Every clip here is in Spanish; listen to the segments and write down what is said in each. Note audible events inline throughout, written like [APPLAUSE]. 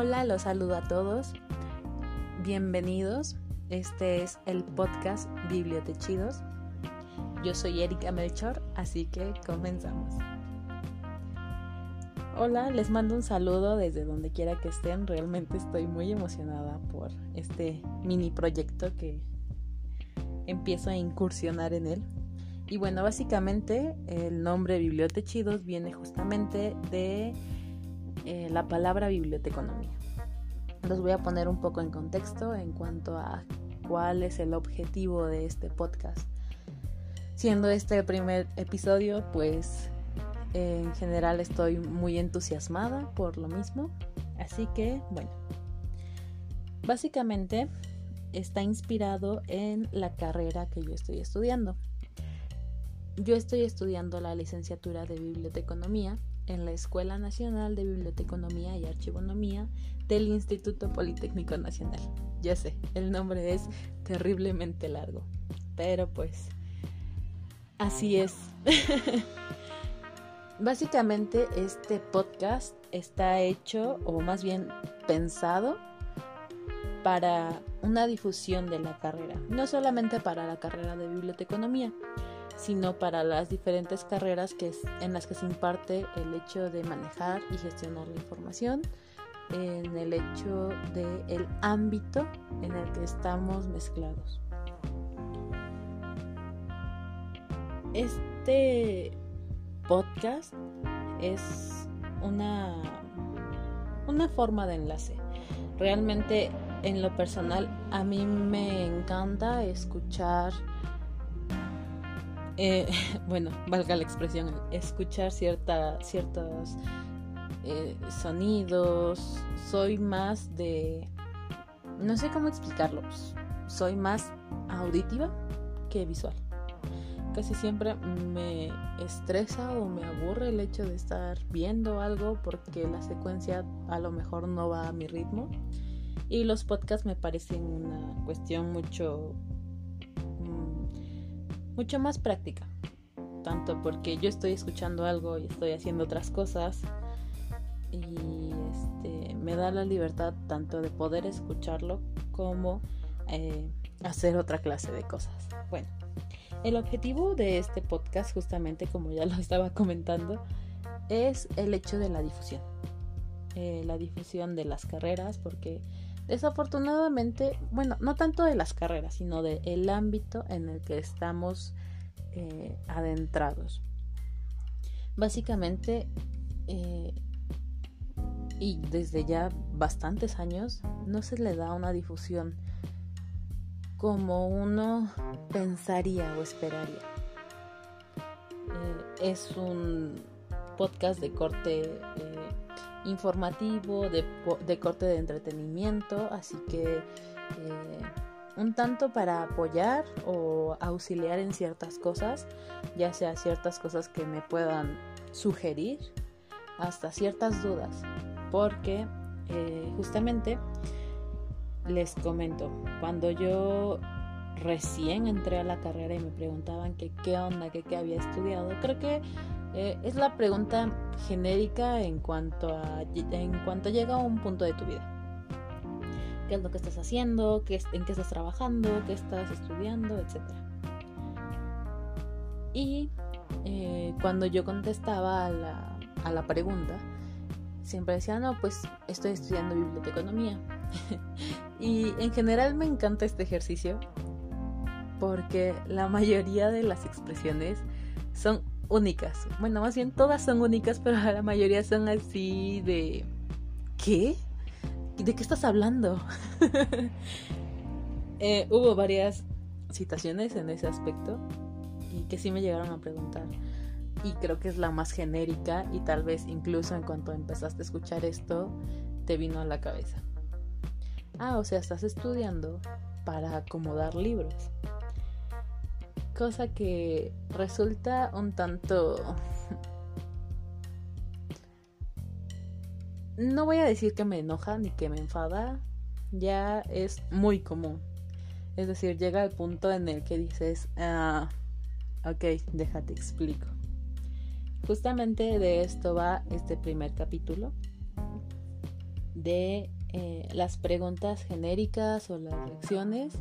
Hola, los saludo a todos. Bienvenidos. Este es el podcast Bibliotechidos. Yo soy Erika Melchor, así que comenzamos. Hola, les mando un saludo desde donde quiera que estén. Realmente estoy muy emocionada por este mini proyecto que empiezo a incursionar en él. Y bueno, básicamente el nombre Bibliotechidos viene justamente de eh, la palabra biblioteconomía. Los voy a poner un poco en contexto en cuanto a cuál es el objetivo de este podcast. Siendo este el primer episodio, pues en general estoy muy entusiasmada por lo mismo. Así que, bueno, básicamente está inspirado en la carrera que yo estoy estudiando. Yo estoy estudiando la licenciatura de biblioteconomía en la Escuela Nacional de Biblioteconomía y Archivonomía del Instituto Politécnico Nacional. Ya sé, el nombre es terriblemente largo, pero pues así es. [LAUGHS] Básicamente este podcast está hecho o más bien pensado para una difusión de la carrera, no solamente para la carrera de biblioteconomía, sino para las diferentes carreras que en las que se imparte el hecho de manejar y gestionar la información, en el hecho del el ámbito en el que estamos mezclados. Este podcast es una, una forma de enlace. Realmente en lo personal a mí me encanta escuchar eh, [LAUGHS] bueno, valga la expresión, escuchar cierta, ciertos eh, sonidos. Soy más de... No sé cómo explicarlo. Soy más auditiva que visual. Casi siempre me estresa o me aburre el hecho de estar viendo algo porque la secuencia a lo mejor no va a mi ritmo. Y los podcasts me parecen una cuestión mucho mucho más práctica. Tanto porque yo estoy escuchando algo y estoy haciendo otras cosas. Y este, me da la libertad tanto de poder escucharlo como eh, hacer otra clase de cosas. Bueno, el objetivo de este podcast, justamente como ya lo estaba comentando, es el hecho de la difusión. Eh, la difusión de las carreras, porque Desafortunadamente, bueno, no tanto de las carreras, sino del el ámbito en el que estamos eh, adentrados. Básicamente, eh, y desde ya bastantes años, no se le da una difusión como uno pensaría o esperaría. Es un podcast de corte informativo, de, corte de entretenimiento, así que eh, un tanto para apoyar o auxiliar en ciertas cosas, ya sea ciertas cosas que me puedan sugerir, hasta ciertas dudas, porque eh, justamente les comento, cuando yo recién entré a la carrera y me preguntaban qué onda, qué había estudiado, creo que eh, es la pregunta genérica en cuanto, a, en cuanto llega a un punto de tu vida. ¿Qué es lo que estás haciendo? Qué, ¿En qué estás trabajando? ¿Qué estás estudiando? Etcétera. Y eh, cuando yo contestaba a la, a la pregunta, siempre decía, no, pues estoy estudiando biblioteconomía. [LAUGHS] y en general me encanta este ejercicio porque la mayoría de las expresiones son únicas. Bueno, más bien todas son únicas, pero la mayoría son así de... ¿Qué? ¿De qué estás hablando? [LAUGHS] Eh, hubo varias citaciones en ese aspecto y que sí me llegaron a preguntar. Y creo que es la más genérica y tal vez incluso en cuanto empezaste a escuchar esto te vino a la cabeza. Ah, o sea, estás estudiando para acomodar libros cosa que resulta un tanto... No voy a decir que me enoja ni que me enfada, ya es muy común. Es decir, llega el punto en el que dices, ah, ok, déjate explico. Justamente de esto va este primer capítulo. de eh, las preguntas genéricas o las lecciones.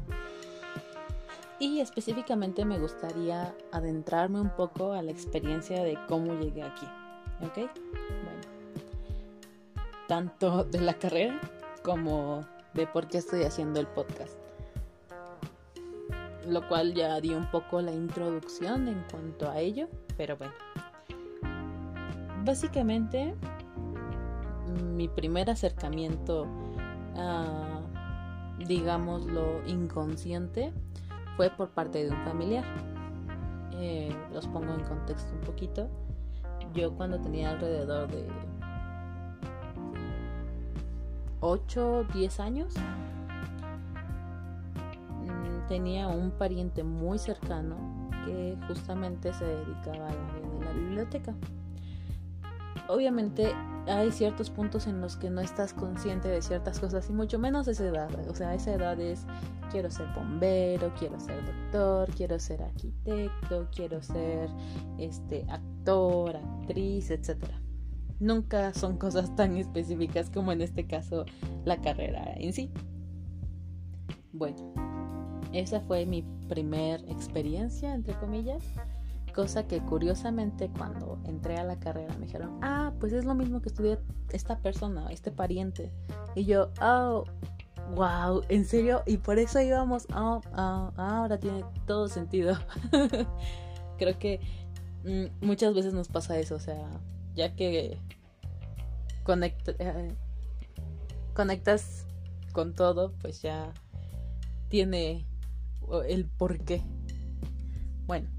Y específicamente me gustaría adentrarme un poco a la experiencia de cómo llegué aquí. ¿Ok? Bueno. Tanto de la carrera como de por qué estoy haciendo el podcast. Lo cual ya di un poco la introducción en cuanto a ello, pero bueno. Básicamente, mi primer acercamiento a, digámoslo, inconsciente fue por parte de un familiar. Eh, los pongo en contexto un poquito. Yo cuando tenía alrededor de 8, 10 años, mm, tenía un pariente muy cercano que justamente se dedicaba al área de la biblioteca. Obviamente hay ciertos puntos en los que no estás consciente de ciertas cosas y mucho menos esa edad. O sea, esa edad es quiero ser bombero, quiero ser doctor, quiero ser arquitecto, quiero ser este actor, actriz, etcétera. Nunca son cosas tan específicas como en este caso la carrera en sí. Bueno, esa fue mi primer experiencia, entre comillas. Cosa que curiosamente cuando entré a la carrera me dijeron, ah, pues es lo mismo que estudié esta persona, este pariente. Y yo, oh, wow, en serio, y por eso íbamos, oh, oh ahora tiene todo sentido. [LAUGHS] Creo que mm, muchas veces nos pasa eso, o sea, ya que eh, conectas con todo, pues ya tiene el porqué. Bueno,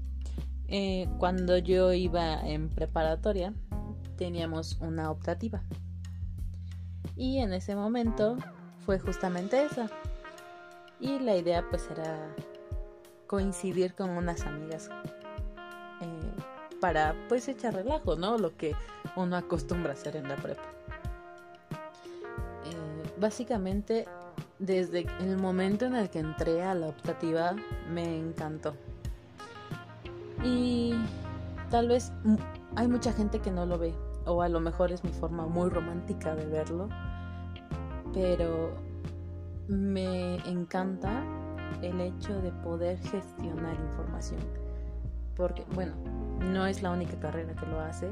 eh, cuando yo iba en preparatoria teníamos una optativa. Y en ese momento fue justamente esa. Y la idea pues era coincidir con unas amigas eh, para pues echar relajo, ¿no? Lo que uno acostumbra hacer en la prepa. Eh, básicamente desde el momento en el que entré a la optativa me encantó y tal vez hay mucha gente que no lo ve, o a lo mejor es mi forma muy romántica de verlo, pero me encanta el hecho de poder gestionar información. Porque, bueno, no es la única carrera que lo hace,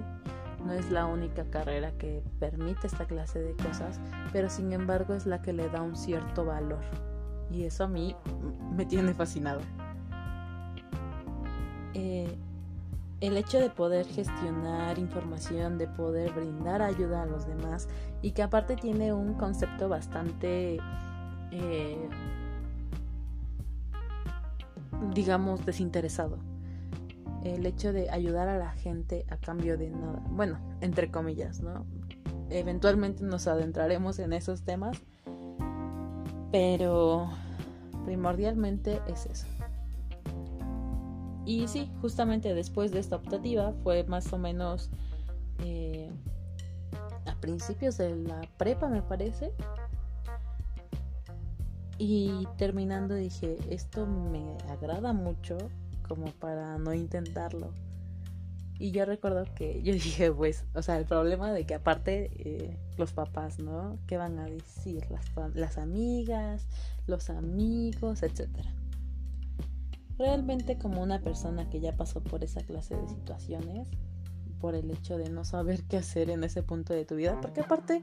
no es la única carrera que permite esta clase de cosas, pero sin embargo es la que le da un cierto valor. Y eso a mí me tiene fascinado. Eh, el hecho de poder gestionar información, de poder brindar ayuda a los demás y que aparte tiene un concepto bastante, eh, digamos, desinteresado. El hecho de ayudar a la gente a cambio de nada, bueno, entre comillas, ¿no? Eventualmente nos adentraremos en esos temas, pero primordialmente es eso. Y sí, justamente después de esta optativa fue más o menos eh, a principios de la prepa, me parece. Y terminando dije, esto me agrada mucho como para no intentarlo. Y yo recuerdo que yo [LAUGHS] dije, pues, o sea, el problema de que aparte eh, los papás, ¿no? ¿Qué van a decir? Las, las amigas, los amigos, etcétera realmente como una persona que ya pasó por esa clase de situaciones, por el hecho de no saber qué hacer en ese punto de tu vida, porque aparte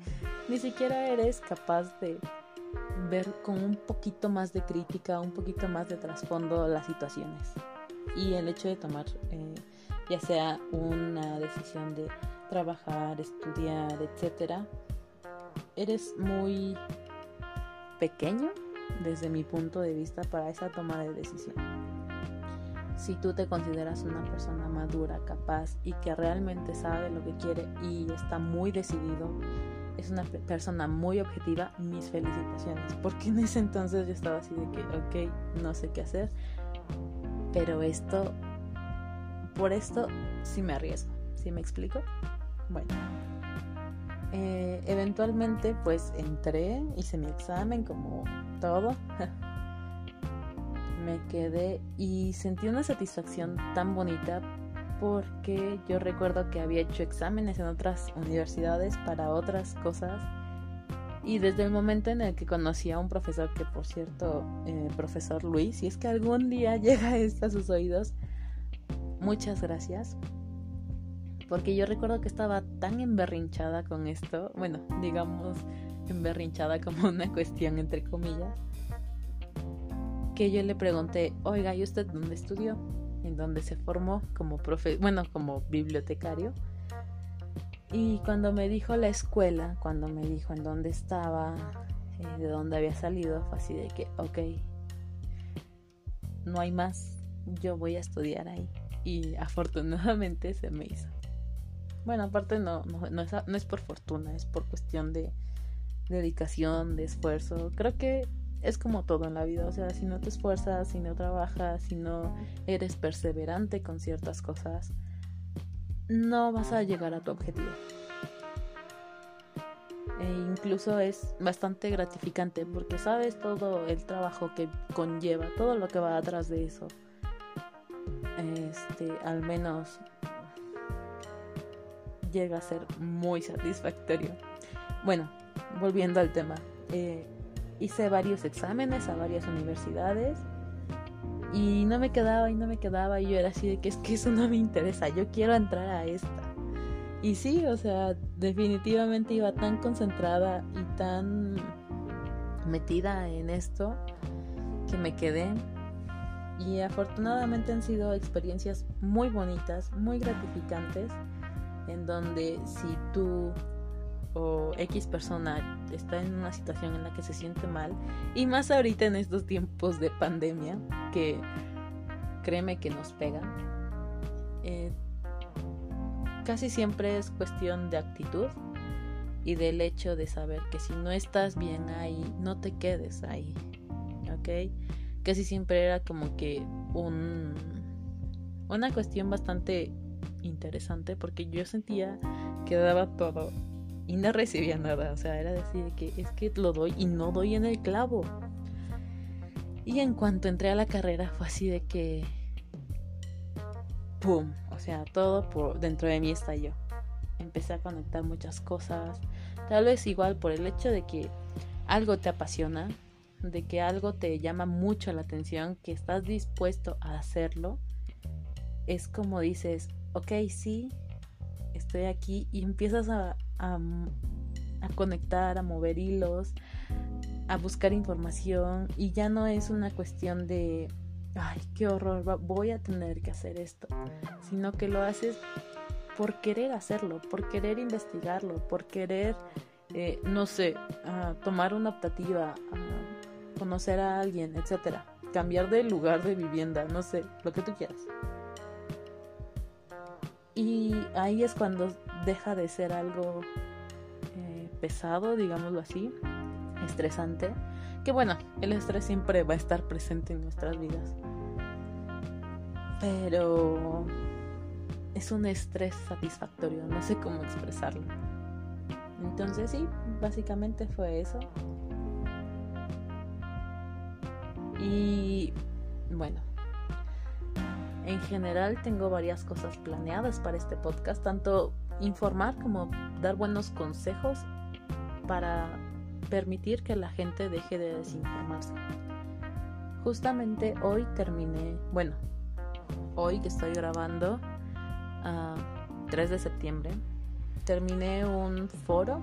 ni siquiera eres capaz de ver con un poquito más de crítica, un poquito más de trasfondo las situaciones. Y el hecho de tomar eh, ya sea una decisión de trabajar, estudiar, etcétera, eres muy pequeño desde mi punto de vista para esa toma de decisión si tú te consideras una persona madura, capaz y que realmente sabe lo que quiere y está muy decidido, es una persona muy objetiva, mis felicitaciones. Porque en ese entonces yo estaba así de que, ok, no sé qué hacer, pero esto, por esto sí me arriesgo, ¿sí me explico? Bueno. Eh, eventualmente pues entré, hice mi examen como todo [LAUGHS] me quedé y sentí una satisfacción tan bonita porque yo recuerdo que había hecho exámenes en otras universidades para otras cosas Y desde el momento en el que conocí a un profesor, que por cierto, eh, profesor Luis, si es que algún día [LAUGHS] llega esto a sus oídos, muchas gracias. Porque yo recuerdo que estaba tan emberrinchada con esto, bueno, digamos emberrinchada como una cuestión entre comillas, que yo le pregunté, oiga, ¿y usted dónde estudió? En dónde se formó como profe bueno, como bibliotecario. Y cuando me dijo la escuela, cuando me dijo en dónde estaba, eh, de dónde había salido, fue así de que, ok, no hay más, yo voy a estudiar ahí. Y afortunadamente se me hizo. Bueno, aparte no, no, es, no es por fortuna, es por cuestión de dedicación, de esfuerzo. Creo que es como todo en la vida, o sea, si no te esfuerzas, si no trabajas, si no eres perseverante con ciertas cosas, no vas a llegar a tu objetivo. E incluso es bastante gratificante porque sabes todo el trabajo que conlleva, todo lo que va atrás de eso. Este, al menos llega a ser muy satisfactorio. Bueno, volviendo al tema, eh, hice varios exámenes a varias universidades y no me quedaba y no me quedaba y yo era así de que es que eso no me interesa, yo quiero entrar a esta. Y sí, o sea, definitivamente iba tan concentrada y tan metida en esto que me quedé. Y afortunadamente han sido experiencias muy bonitas, muy gratificantes, en donde si tú o X persona está en una situación en la que se siente mal y más ahorita en estos tiempos de pandemia que créeme que nos pegan eh, casi siempre es cuestión de actitud y del hecho de saber que si no estás bien ahí no te quedes ahí ok casi siempre era como que un una cuestión bastante interesante porque yo sentía que daba todo y no recibía nada. O sea, era decir que es que lo doy y no doy en el clavo. Y en cuanto entré a la carrera fue así de que... ¡Pum! O sea, todo por dentro de mí estalló. Empecé a conectar muchas cosas. Tal vez igual por el hecho de que algo te apasiona, de que algo te llama mucho la atención, que estás dispuesto a hacerlo. Es como dices, ok, sí, estoy aquí y empiezas a, a, conectar, a mover hilos, a buscar información y ya no es una cuestión de, ay, qué horror, voy a tener que hacer esto, sino que lo haces por querer hacerlo, por querer investigarlo, por querer, eh, no sé, tomar una optativa, conocer a alguien, etcétera, cambiar de lugar de vivienda, no sé, lo que tú quieras. Y ahí es cuando deja de ser algo eh, pesado, digámoslo así, estresante. Que bueno, el estrés siempre va a estar presente en nuestras vidas. Pero es un estrés satisfactorio, no sé cómo expresarlo. Entonces sí, básicamente fue eso. Y bueno, en general tengo varias cosas planeadas para este podcast, tanto informar como dar buenos consejos para permitir que la gente deje de desinformarse. Justamente hoy terminé, bueno, hoy que estoy grabando, 3 de septiembre, terminé un foro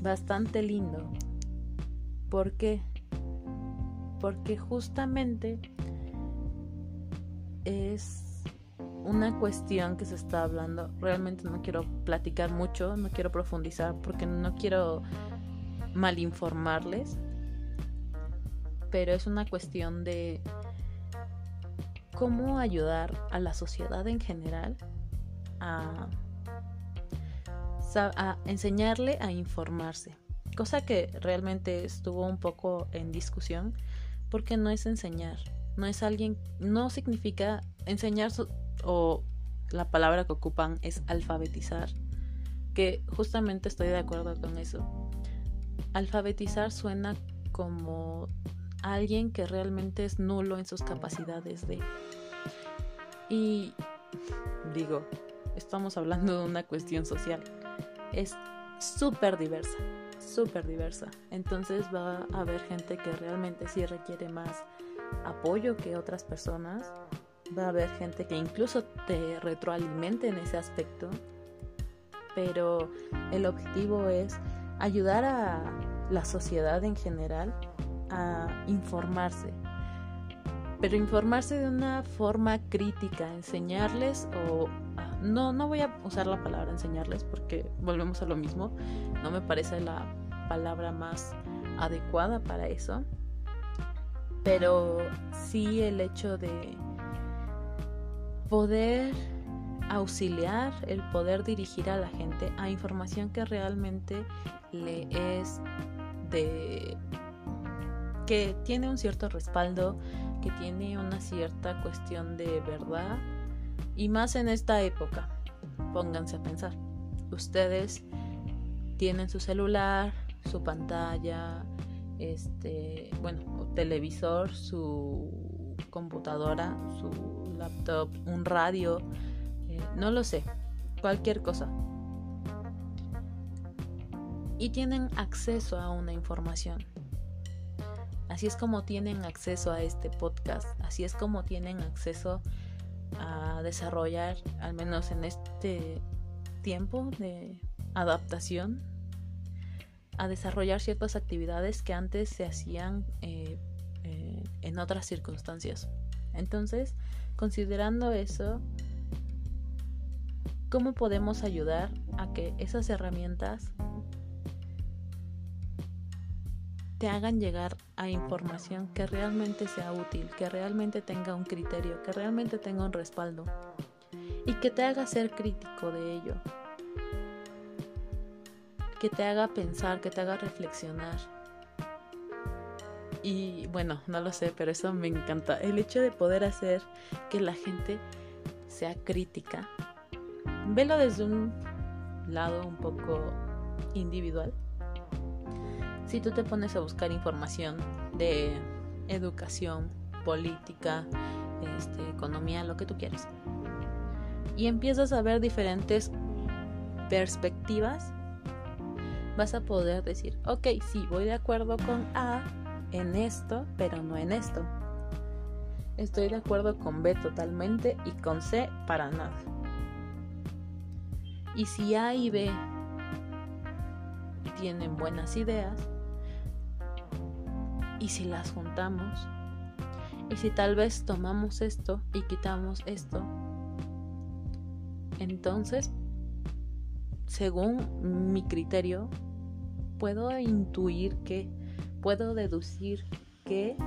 bastante lindo. ¿Por qué? Porque justamente es una cuestión que se está hablando. Realmente no quiero platicar mucho, no quiero profundizar porque no quiero malinformarles. Pero es una cuestión de cómo ayudar a la sociedad en general a, enseñarle a informarse. Cosa que realmente estuvo un poco en discusión porque no es enseñar, no es alguien, no significa enseñar o la palabra que ocupan es alfabetizar, que justamente estoy de acuerdo con eso. Alfabetizar suena como alguien que realmente es nulo en sus capacidades de... Y digo, estamos hablando de una cuestión social. Es súper diversa, súper diversa. Entonces va a haber gente que realmente sí requiere más apoyo que otras personas. Va a haber gente que incluso te retroalimente en ese aspecto. Pero el objetivo es ayudar a la sociedad en general a informarse. Pero informarse de una forma crítica, enseñarles o no, no voy a usar la palabra enseñarles porque volvemos a lo mismo. No me parece la palabra más adecuada para eso. Pero sí el hecho de poder auxiliar, el poder dirigir a la gente a información que realmente le es de que tiene un cierto respaldo, que tiene una cierta cuestión de verdad y más en esta época. Pónganse a pensar. Ustedes tienen su celular, su pantalla, este, bueno, televisor, su computadora, su laptop, un radio, eh, no lo sé, cualquier cosa. Y tienen acceso a una información. Así es como tienen acceso a este podcast, así es como tienen acceso a desarrollar, al menos en este tiempo de adaptación, a desarrollar ciertas actividades que antes se hacían eh, eh, en otras circunstancias. Entonces, considerando eso, ¿cómo podemos ayudar a que esas herramientas te hagan llegar a información que realmente sea útil, que realmente tenga un criterio, que realmente tenga un respaldo y que te haga ser crítico de ello, que te haga pensar, que te haga reflexionar. Y bueno, no lo sé, pero eso me encanta. El hecho de poder hacer que la gente sea crítica. Velo desde un lado un poco individual si tú te pones a buscar información de educación, política, este, economía, lo que tú quieras, y empiezas a ver diferentes perspectivas, vas a poder decir, ok, sí, voy de acuerdo con A en esto, pero no en esto. Estoy de acuerdo con B totalmente y con C para nada. Y si A y B tienen buenas ideas, ¿Y si las juntamos? ¿Y si tal vez tomamos esto y quitamos esto? Entonces, según mi criterio, puedo intuir que, puedo deducir que,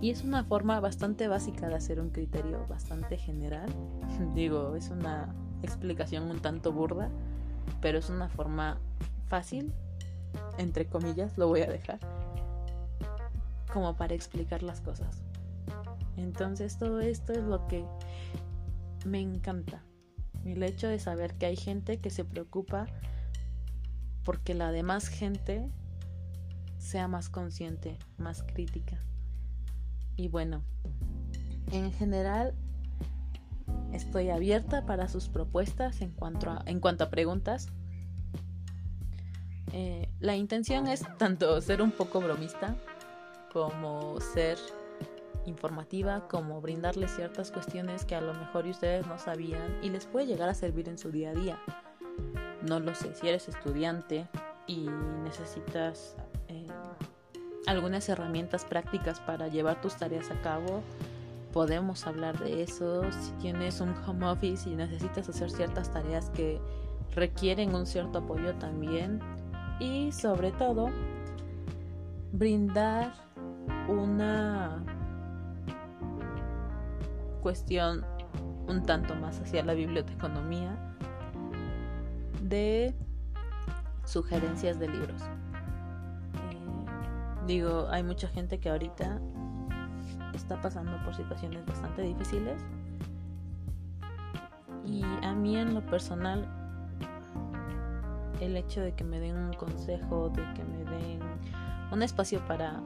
y es una forma bastante básica de hacer un criterio bastante general. [LAUGHS] Digo, es una explicación un tanto burda, pero es una forma fácil, entre comillas, lo voy a dejar como para explicar las cosas. Entonces todo esto es lo que me encanta. El hecho de saber que hay gente que se preocupa porque la demás gente sea más consciente, más crítica. Y bueno, en general estoy abierta para sus propuestas en cuanto a, en cuanto a preguntas. Eh, la intención es tanto ser un poco bromista como ser informativa, como brindarles ciertas cuestiones que a lo mejor ustedes no sabían y les puede llegar a servir en su día a día. No lo sé, si eres estudiante y necesitas eh, algunas herramientas prácticas para llevar tus tareas a cabo, podemos hablar de eso. Si tienes un home office y necesitas hacer ciertas tareas que requieren un cierto apoyo también. Y sobre todo, brindar una cuestión un tanto más hacia la biblioteconomía de sugerencias de libros. Eh, digo, hay mucha gente que ahorita está pasando por situaciones bastante difíciles y a mí en lo personal el hecho de que me den un consejo, de que me den un espacio para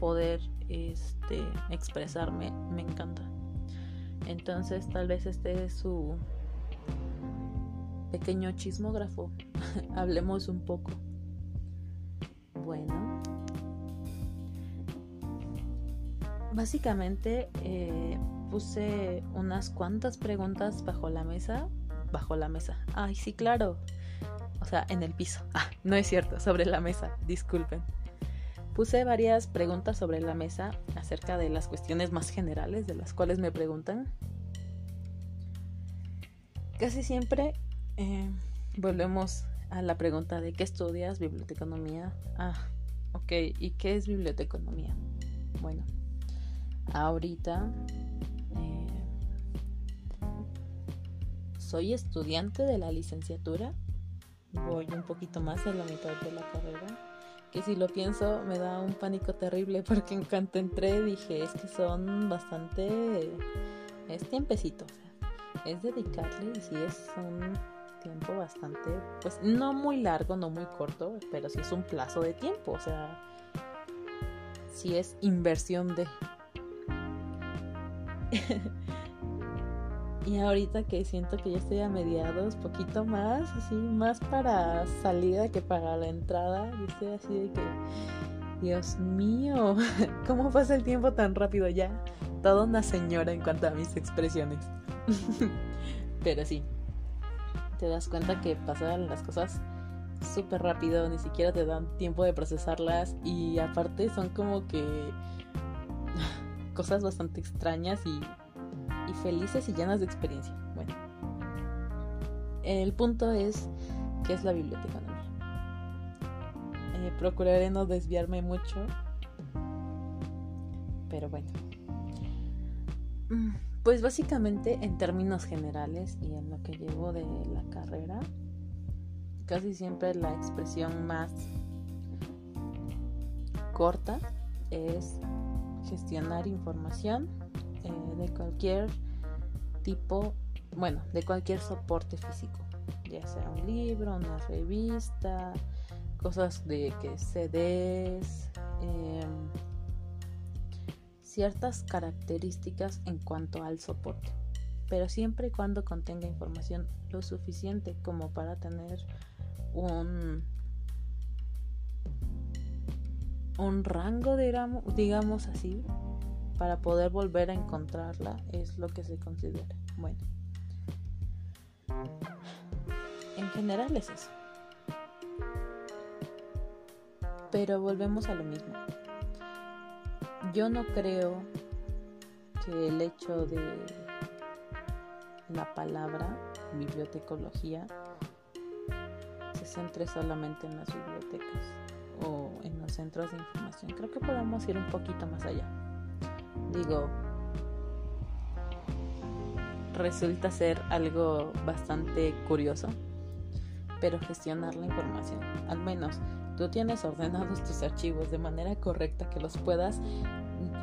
poder este, expresarme, me encanta. Entonces tal vez este es su pequeño chismógrafo. [LAUGHS] Hablemos un poco. Bueno. Básicamente eh, puse unas cuantas preguntas bajo la mesa. Bajo la mesa. Ay, sí, claro. O sea, en el piso. Ah, no es cierto, sobre la mesa. Disculpen. Puse varias preguntas sobre la mesa acerca de las cuestiones más generales de las cuales me preguntan. Casi siempre eh, volvemos a la pregunta de qué estudias, biblioteconomía. Ah, ok, ¿y qué es biblioteconomía? Bueno, ahorita eh, soy estudiante de la licenciatura. Voy un poquito más a la mitad de la carrera. Que si lo pienso me da un pánico terrible porque en cuanto entré dije es que son bastante... Es tiempecito, es dedicarle y si es un tiempo bastante, pues no muy largo, no muy corto, pero sí es un plazo de tiempo, o sea, si es inversión de... [LAUGHS] y ahorita que siento que ya estoy a mediados, poquito más, así, más para salida que para la entrada, yo estoy así de que, Dios mío, [LAUGHS] ¿cómo pasa el tiempo tan rápido ya? Toda una señora en cuanto a mis expresiones. [LAUGHS] Pero sí, te das cuenta que pasan las cosas súper rápido, ni siquiera te dan tiempo de procesarlas y aparte son como que [SIGHS] cosas bastante extrañas y, y felices y llenas de experiencia. Bueno, el punto es que es la biblioteca. Eh, procuraré no desviarme mucho, pero bueno. Mm, pues básicamente en términos generales y en lo que llevo de la carrera, casi siempre la expresión más corta es gestionar información eh, de cualquier tipo, bueno, de cualquier soporte físico, ya sea un libro, una revista, cosas de que CDs, eh, ciertas características en cuanto al soporte, pero siempre y cuando contenga información lo suficiente como para tener un, un rango, digamos, digamos así, para poder volver a encontrarla, es lo que se considera. Bueno, en general es eso. Pero volvemos a lo mismo yo no creo que el hecho de la palabra bibliotecología se centre solamente en las bibliotecas o en los centros de información. Creo que podemos ir un poquito más allá. Digo, resulta ser algo bastante curioso, pero gestionar la información, al menos tú tienes ordenados tus archivos de manera correcta, que los puedas,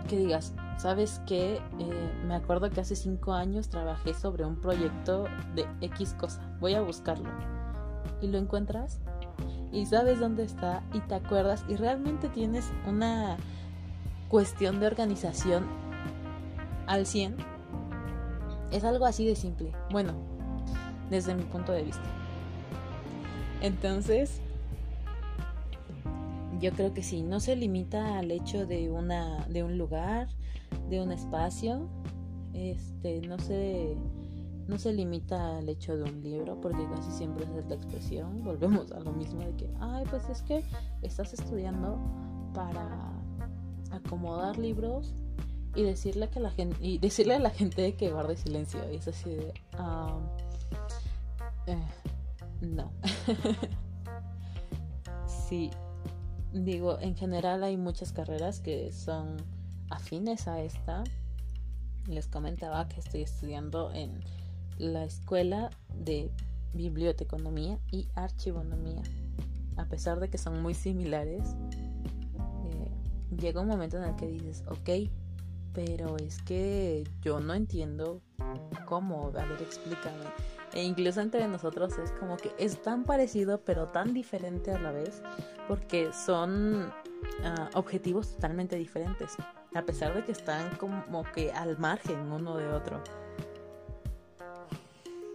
que digas, ¿sabes qué? Eh, me acuerdo que hace cinco años trabajé sobre un proyecto de X cosa, voy a buscarlo. Y lo encuentras y sabes dónde está y te acuerdas y realmente tienes una cuestión de organización al 100. Es algo así de simple. Bueno, desde mi punto de vista. Entonces, yo creo que sí, no se limita al hecho de una de un lugar, de un espacio, este, no se no se limita al hecho de un libro, porque casi siempre es la expresión, [LAUGHS] volvemos a lo mismo de que, ay, pues es que estás estudiando para acomodar libros y decirle que la gente y decirle a la gente que guarde silencio, y es así de ah, eh, no. [LAUGHS] sí, digo, en general hay muchas carreras que son afines a esta. Les comentaba que estoy estudiando en la escuela de biblioteconomía y archivonomía. A pesar de que son muy similares, eh, llega un momento en el que dices, ok, pero es que yo no entiendo cómo, a ver, explícame. E incluso entre nosotros es como que es tan parecido pero tan diferente a la vez porque son ah, objetivos totalmente diferentes, a pesar de que están como que al margen uno de otro.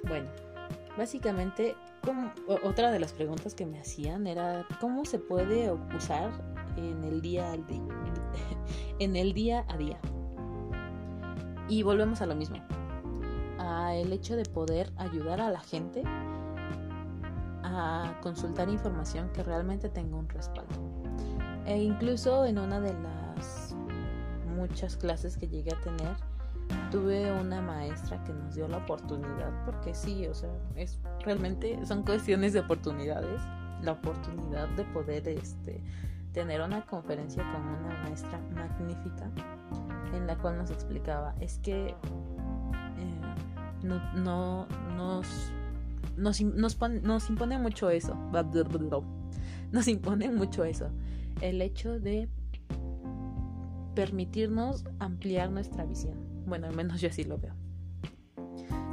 Bueno, básicamente otra de las preguntas que me hacían era cómo se puede usar en el día [LAUGHS] en el día a día. Y volvemos a lo mismo. A el hecho de poder ayudar a la gente a consultar información que realmente tenga un respaldo. E incluso en una de las muchas clases que llegué a tener, tuve una maestra que nos dio la oportunidad, porque sí, o sea, es realmente son cuestiones de oportunidades, la oportunidad de poder este tener una conferencia con una maestra magnífica en la cual nos explicaba, es que eh, no, no nos nos, nos, nos impone mucho eso. Nos impone mucho eso. El hecho de permitirnos ampliar nuestra visión. Bueno, al menos yo así lo veo.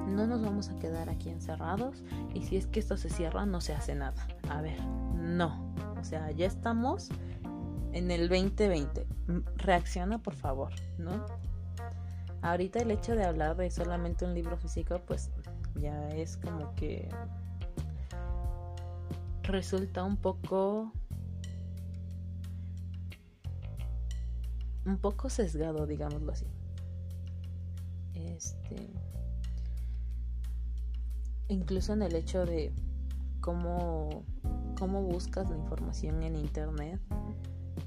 No nos vamos a quedar aquí encerrados y si es que esto se cierra no se hace nada. A ver, no. O sea, ya estamos en el 2020. Reacciona por favor, ¿no? Ahorita el hecho de hablar de solamente un libro físico, pues ya es como que resulta un poco un poco sesgado, digámoslo así. Este incluso en el hecho de cómo cómo buscas la información en internet,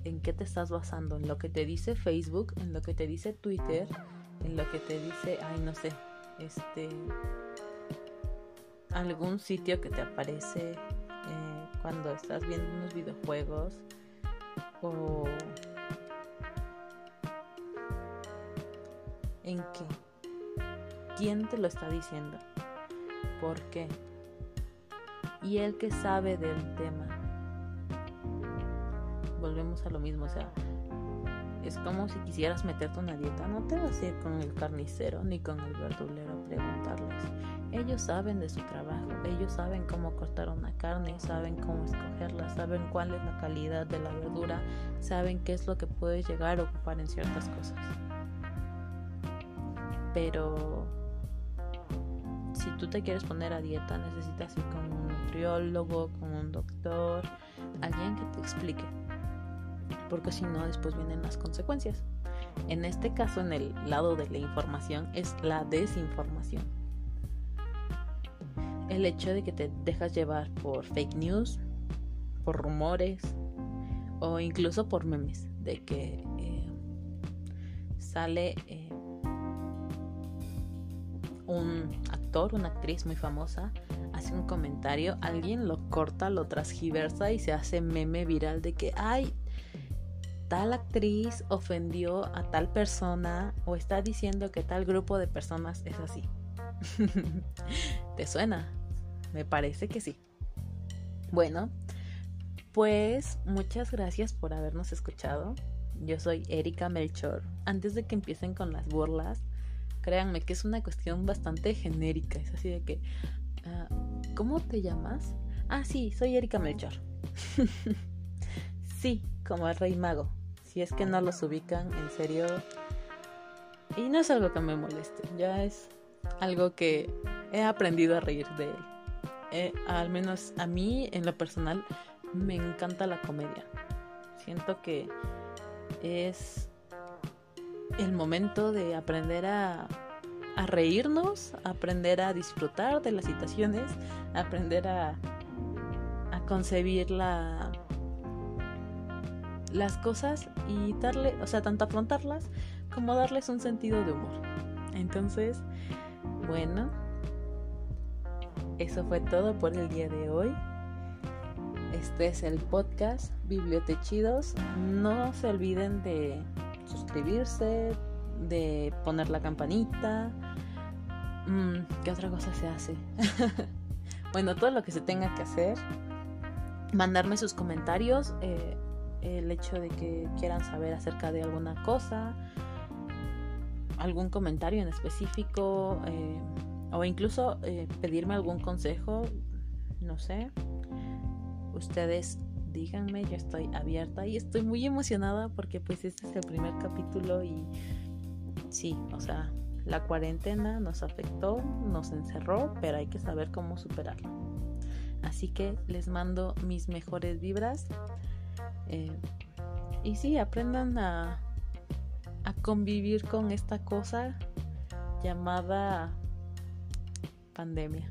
en qué te estás basando, en lo que te dice Facebook, en lo que te dice Twitter, en lo que te dice, ay, no sé, este algún sitio que te aparece eh, cuando estás viendo unos videojuegos o en qué quién te lo está diciendo por qué. Y el que sabe del tema volvemos a lo mismo o sea es como si quisieras meterte una dieta no te vas a ir con el carnicero ni con el verdulero a preguntarles ellos saben de su trabajo, ellos saben cómo cortar una carne, saben cómo escogerla, saben cuál es la calidad de la verdura, saben qué es lo que puedes llegar a ocupar en ciertas cosas. Pero si tú te quieres poner a dieta, necesitas ir con un nutriólogo, con un doctor, alguien que te explique. Porque si no, después vienen las consecuencias. En este caso, en el lado de la información, es la desinformación el hecho de que te dejas llevar por fake news, por rumores o incluso por memes, de que eh, sale eh, un actor, una actriz muy famosa, hace un comentario, alguien lo corta, lo transgiversa y se hace meme viral de que, ay, tal actriz ofendió a tal persona o está diciendo que tal grupo de personas es así. [LAUGHS] ¿Te suena? Me parece que sí. Bueno, pues muchas gracias por habernos escuchado. Yo soy Erika Melchor. Antes de que empiecen con las burlas, créanme que es una cuestión bastante genérica. Es así de que, ah, ¿cómo te llamas? Ah, sí, soy Erika Melchor. [LAUGHS] sí, como el rey mago. Si es que no los ubican, en serio. Y no es algo que me moleste, ya es algo que he aprendido a reír de él. Eh, al menos a mí en lo personal me encanta la comedia. Siento que es el momento de aprender a, a reírnos, aprender a disfrutar de las situaciones, aprender a, a concebir la, las cosas y darle, o sea, tanto afrontarlas como darles un sentido de humor. Entonces, bueno, eso fue todo por el día de hoy. Este es el podcast Bibliotechidos. No se olviden de suscribirse, de poner la campanita. Mm, ¿Qué otra cosa se hace? [LAUGHS] bueno, todo lo que se tenga que hacer. Mandarme sus comentarios. Eh, el hecho de que quieran saber acerca de alguna cosa. Algún comentario en específico. Eh, o incluso eh, pedirme algún consejo, no sé. Ustedes díganme, yo estoy abierta y estoy muy emocionada porque pues este es el primer capítulo y sí, o sea, la cuarentena nos afectó, nos encerró, pero hay que saber cómo superarlo. Así que les mando mis mejores vibras. Eh, y sí, aprendan a, a convivir con esta cosa llamada pandemia.